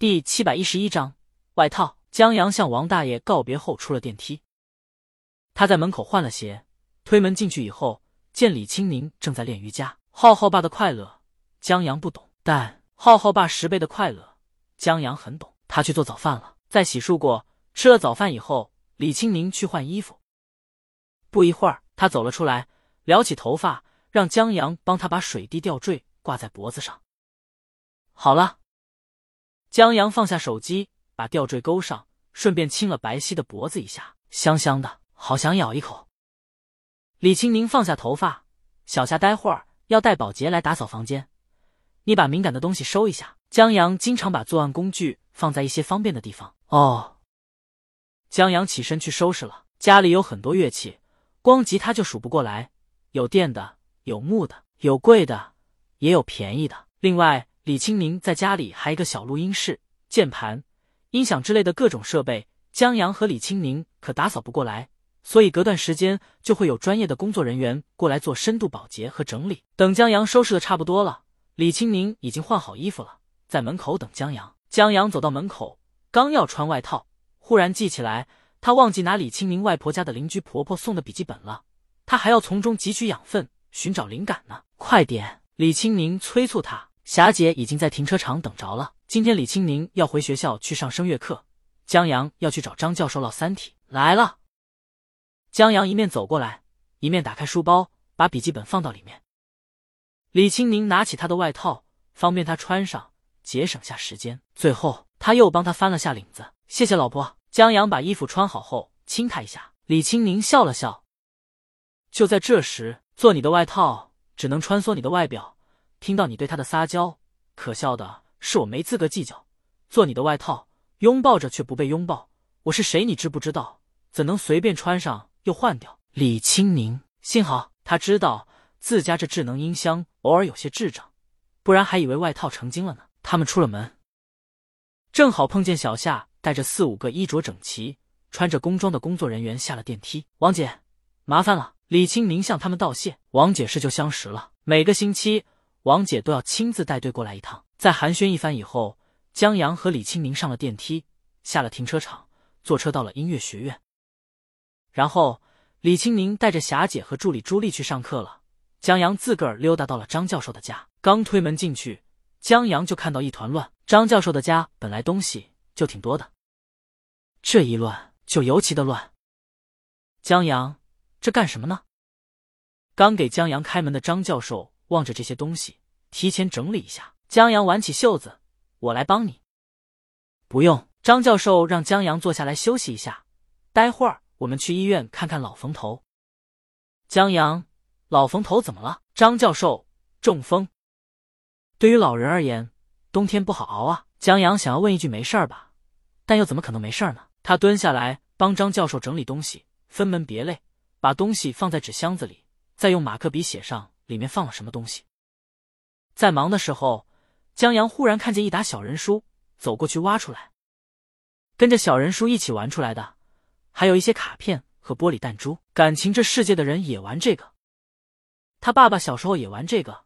第七百一十一章外套。江阳向王大爷告别后出了电梯，他在门口换了鞋，推门进去以后，见李青宁正在练瑜伽。浩浩爸的快乐，江阳不懂，但浩浩爸十倍的快乐，江阳很懂。他去做早饭了，在洗漱过，吃了早饭以后，李青宁去换衣服。不一会儿，他走了出来，撩起头发，让江阳帮他把水滴吊坠挂在脖子上。好了，江阳放下手机，把吊坠勾上，顺便亲了白皙的脖子一下，香香的，好想咬一口。李青宁放下头发，小夏待会儿。要带保洁来打扫房间，你把敏感的东西收一下。江阳经常把作案工具放在一些方便的地方。哦，江阳起身去收拾了。家里有很多乐器，光吉他就数不过来，有电的，有木的，有贵的，也有便宜的。另外，李青明在家里还一个小录音室，键盘、音响之类的各种设备，江阳和李青明可打扫不过来。所以隔段时间就会有专业的工作人员过来做深度保洁和整理。等江阳收拾的差不多了，李青明已经换好衣服了，在门口等江阳。江阳走到门口，刚要穿外套，忽然记起来他忘记拿李青明外婆家的邻居婆婆送的笔记本了，他还要从中汲取养分，寻找灵感呢。快点！李青明催促他。霞姐已经在停车场等着了。今天李青宁要回学校去上声乐课，江阳要去找张教授唠《三体》来了。江阳一面走过来，一面打开书包，把笔记本放到里面。李青宁拿起他的外套，方便他穿上，节省下时间。最后，他又帮他翻了下领子。谢谢老婆。江阳把衣服穿好后，亲他一下。李青宁笑了笑。就在这时，做你的外套只能穿梭你的外表。听到你对他的撒娇，可笑的是我没资格计较。做你的外套，拥抱着却不被拥抱。我是谁，你知不知道？怎能随便穿上？又换掉李青宁，幸好他知道自家这智能音箱偶尔有些智障，不然还以为外套成精了呢。他们出了门，正好碰见小夏带着四五个衣着整齐、穿着工装的工作人员下了电梯。王姐，麻烦了。李青宁向他们道谢。王姐是旧相识了，每个星期王姐都要亲自带队过来一趟。在寒暄一番以后，江阳和李青明上了电梯，下了停车场，坐车到了音乐学院。然后，李青明带着霞姐和助理朱莉去上课了。江阳自个儿溜达到了张教授的家，刚推门进去，江阳就看到一团乱。张教授的家本来东西就挺多的，这一乱就尤其的乱。江阳，这干什么呢？刚给江阳开门的张教授望着这些东西，提前整理一下。江阳挽起袖子：“我来帮你。”不用。张教授让江阳坐下来休息一下，待会儿。我们去医院看看老冯头。江阳，老冯头怎么了？张教授中风。对于老人而言，冬天不好熬啊。江阳想要问一句：没事吧？但又怎么可能没事呢？他蹲下来帮张教授整理东西，分门别类，把东西放在纸箱子里，再用马克笔写上里面放了什么东西。在忙的时候，江阳忽然看见一沓小人书，走过去挖出来，跟着小人书一起玩出来的。还有一些卡片和玻璃弹珠，感情这世界的人也玩这个。他爸爸小时候也玩这个，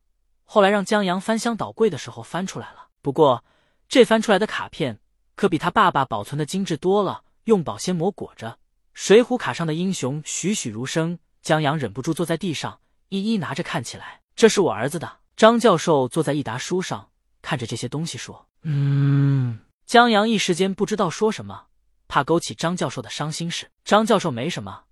后来让江阳翻箱倒柜的时候翻出来了。不过这翻出来的卡片可比他爸爸保存的精致多了，用保鲜膜裹着。水浒卡上的英雄栩栩如生，江阳忍不住坐在地上一一拿着看起来。这是我儿子的。张教授坐在一沓书上，看着这些东西说：“嗯。”江阳一时间不知道说什么。怕勾起张教授的伤心事。张教授没什么，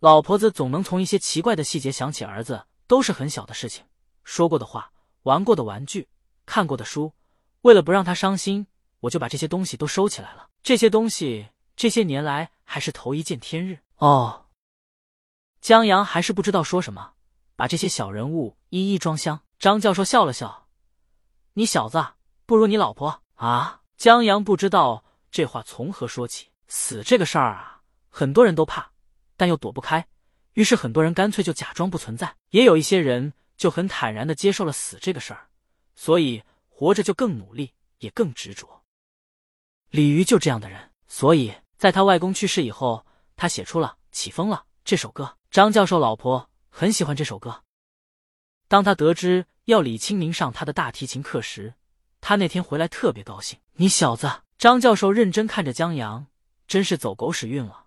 老婆子总能从一些奇怪的细节想起儿子，都是很小的事情，说过的话，玩过的玩具，看过的书。为了不让他伤心，我就把这些东西都收起来了。这些东西这些年来还是头一见天日。哦，江阳还是不知道说什么，把这些小人物一一装箱。张教授笑了笑：“你小子不如你老婆啊！”江阳不知道这话从何说起。死这个事儿啊，很多人都怕，但又躲不开，于是很多人干脆就假装不存在。也有一些人就很坦然的接受了死这个事儿，所以活着就更努力，也更执着。李鱼就这样的人，所以在他外公去世以后，他写出了《起风了》这首歌。张教授老婆很喜欢这首歌。当他得知要李清明上他的大提琴课时，他那天回来特别高兴。你小子，张教授认真看着江阳，真是走狗屎运了。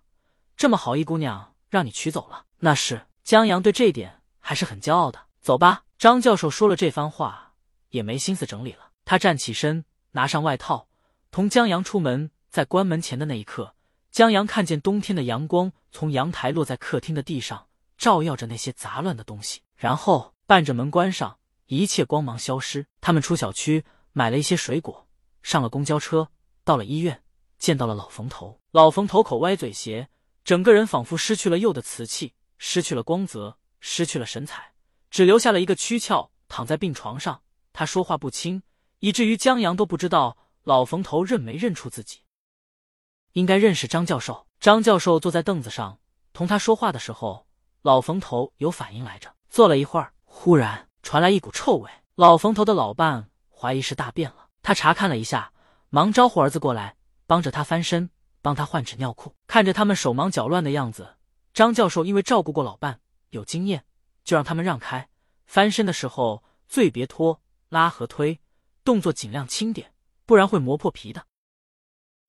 这么好一姑娘，让你娶走了。那是江阳对这点还是很骄傲的。走吧。张教授说了这番话，也没心思整理了。他站起身，拿上外套，同江阳出门。在关门前的那一刻，江阳看见冬天的阳光从阳台落在客厅的地上，照耀着那些杂乱的东西，然后伴着门关上，一切光芒消失。他们出小区，买了一些水果，上了公交车，到了医院，见到了老冯头。老冯头口歪嘴斜，整个人仿佛失去了釉的瓷器，失去了光泽，失去了神采，只留下了一个躯壳，躺在病床上。他说话不清，以至于江阳都不知道老冯头认没认出自己。应该认识张教授。张教授坐在凳子上，同他说话的时候，老冯头有反应来着。坐了一会儿，忽然传来一股臭味。老冯头的老伴怀疑是大便了，他查看了一下，忙招呼儿子过来，帮着他翻身，帮他换纸尿裤。看着他们手忙脚乱的样子，张教授因为照顾过老伴，有经验，就让他们让开。翻身的时候最别拖拉和推，动作尽量轻点，不然会磨破皮的。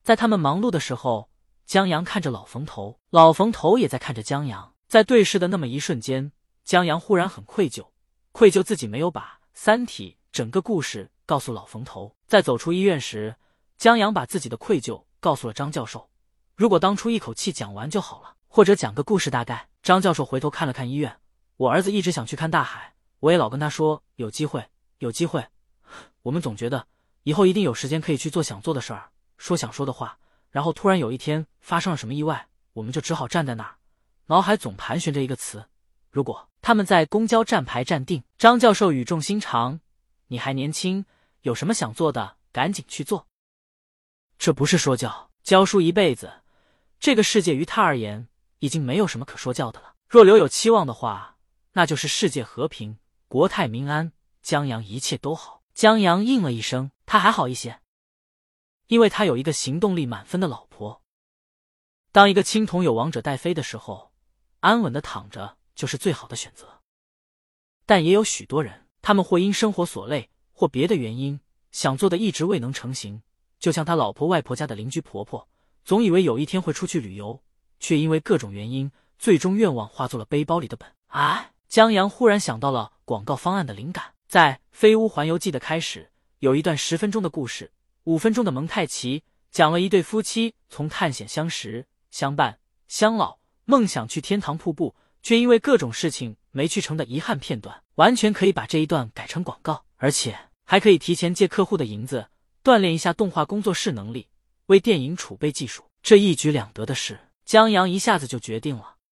在他们忙碌的时候，江阳看着老冯头，老冯头也在看着江阳。在对视的那么一瞬间，江阳忽然很愧疚，愧疚自己没有把《三体》整个故事告诉老冯头。在走出医院时，江阳把自己的愧疚告诉了张教授。如果当初一口气讲完就好了，或者讲个故事大概。张教授回头看了看医院，我儿子一直想去看大海，我也老跟他说有机会，有机会。我们总觉得以后一定有时间可以去做想做的事儿。说想说的话，然后突然有一天发生了什么意外，我们就只好站在那儿，脑海总盘旋着一个词：如果。他们在公交站牌站定，张教授语重心长：“你还年轻，有什么想做的，赶紧去做。这不是说教，教书一辈子，这个世界于他而言已经没有什么可说教的了。若留有期望的话，那就是世界和平，国泰民安，江阳一切都好。”江阳应了一声：“他还好一些。”因为他有一个行动力满分的老婆。当一个青铜有王者带飞的时候，安稳的躺着就是最好的选择。但也有许多人，他们或因生活所累，或别的原因，想做的一直未能成行。就像他老婆外婆家的邻居婆婆，总以为有一天会出去旅游，却因为各种原因，最终愿望化作了背包里的本。啊，江阳忽然想到了广告方案的灵感，在《飞屋环游记》的开始，有一段十分钟的故事。五分钟的蒙太奇讲了一对夫妻从探险相识、相伴、相老，梦想去天堂瀑布，却因为各种事情没去成的遗憾片段，完全可以把这一段改成广告，而且还可以提前借客户的银子，锻炼一下动画工作室能力，为电影储备技术。这一举两得的事，江阳一下子就决定了。